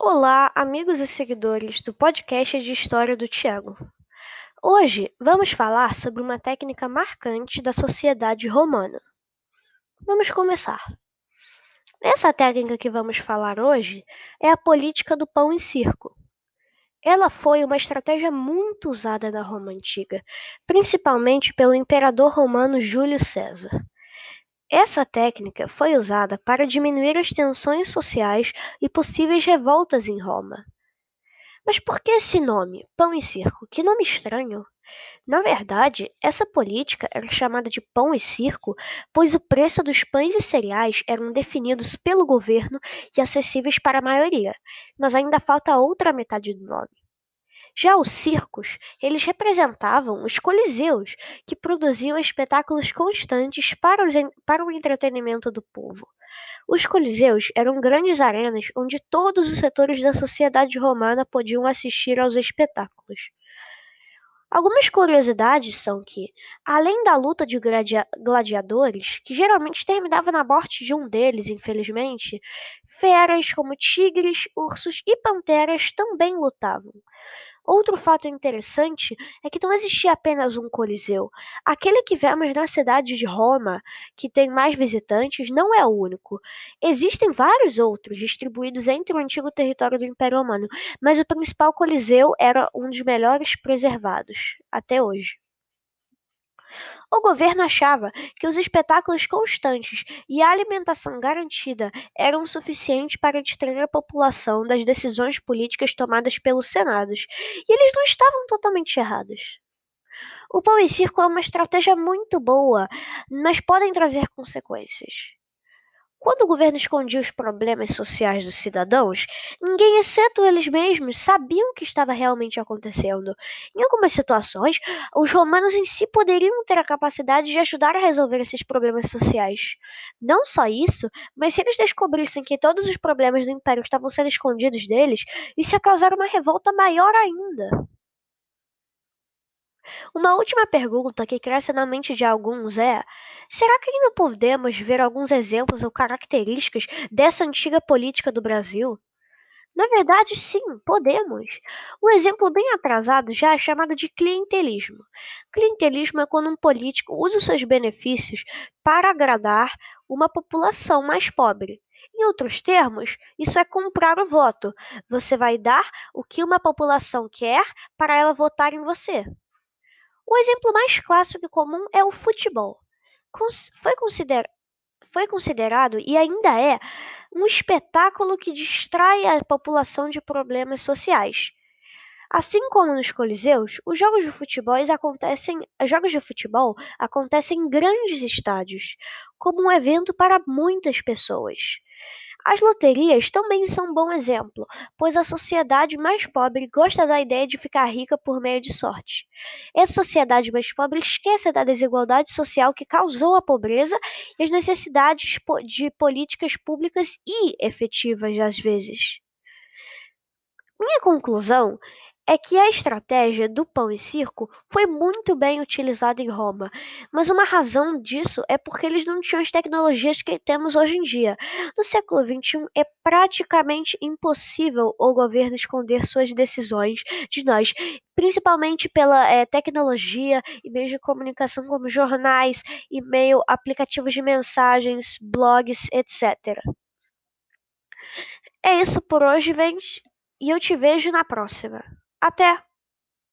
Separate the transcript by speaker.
Speaker 1: Olá, amigos e seguidores do podcast de História do Tiago. Hoje vamos falar sobre uma técnica marcante da sociedade romana. Vamos começar. Essa técnica que vamos falar hoje é a política do pão e circo. Ela foi uma estratégia muito usada na Roma antiga, principalmente pelo imperador romano Júlio César. Essa técnica foi usada para diminuir as tensões sociais e possíveis revoltas em Roma. Mas por que esse nome, pão e circo? Que nome estranho! Na verdade, essa política era chamada de pão e circo, pois o preço dos pães e cereais eram definidos pelo governo e acessíveis para a maioria, mas ainda falta outra metade do nome. Já os circos, eles representavam os coliseus, que produziam espetáculos constantes para, os, para o entretenimento do povo. Os coliseus eram grandes arenas onde todos os setores da sociedade romana podiam assistir aos espetáculos. Algumas curiosidades são que, além da luta de gladiadores, que geralmente terminava na morte de um deles, infelizmente, feras como tigres, ursos e panteras também lutavam. Outro fato interessante é que não existia apenas um coliseu. Aquele que vemos na cidade de Roma, que tem mais visitantes, não é o único. Existem vários outros distribuídos entre o antigo território do Império Romano, mas o principal coliseu era um dos melhores preservados até hoje. O governo achava que os espetáculos constantes e a alimentação garantida eram suficientes para distrair a população das decisões políticas tomadas pelos senados, e eles não estavam totalmente errados. O pão e circo é uma estratégia muito boa, mas podem trazer consequências. Quando o governo escondia os problemas sociais dos cidadãos, ninguém, exceto eles mesmos, sabiam o que estava realmente acontecendo. Em algumas situações, os romanos em si poderiam ter a capacidade de ajudar a resolver esses problemas sociais. Não só isso, mas se eles descobrissem que todos os problemas do império estavam sendo escondidos deles, isso ia causar uma revolta maior ainda. Uma última pergunta que cresce na mente de alguns é: será que ainda podemos ver alguns exemplos ou características dessa antiga política do Brasil? Na verdade, sim, podemos. Um exemplo bem atrasado já é chamado de clientelismo. Clientelismo é quando um político usa seus benefícios para agradar uma população mais pobre. Em outros termos, isso é comprar o voto. Você vai dar o que uma população quer para ela votar em você. O exemplo mais clássico e comum é o futebol. Foi, consider... Foi considerado e ainda é um espetáculo que distrai a população de problemas sociais. Assim como nos coliseus, os jogos de futebol acontecem, os jogos de futebol acontecem em grandes estádios, como um evento para muitas pessoas. As loterias também são um bom exemplo, pois a sociedade mais pobre gosta da ideia de ficar rica por meio de sorte. Essa sociedade mais pobre esquece da desigualdade social que causou a pobreza e as necessidades de políticas públicas e efetivas às vezes. Minha conclusão é que a estratégia do pão e circo foi muito bem utilizada em Roma, mas uma razão disso é porque eles não tinham as tecnologias que temos hoje em dia. No século XXI, é praticamente impossível o governo esconder suas decisões de nós, principalmente pela é, tecnologia e meios de comunicação como jornais, e-mail, aplicativos de mensagens, blogs, etc. É isso por hoje, gente, e eu te vejo na próxima. Até!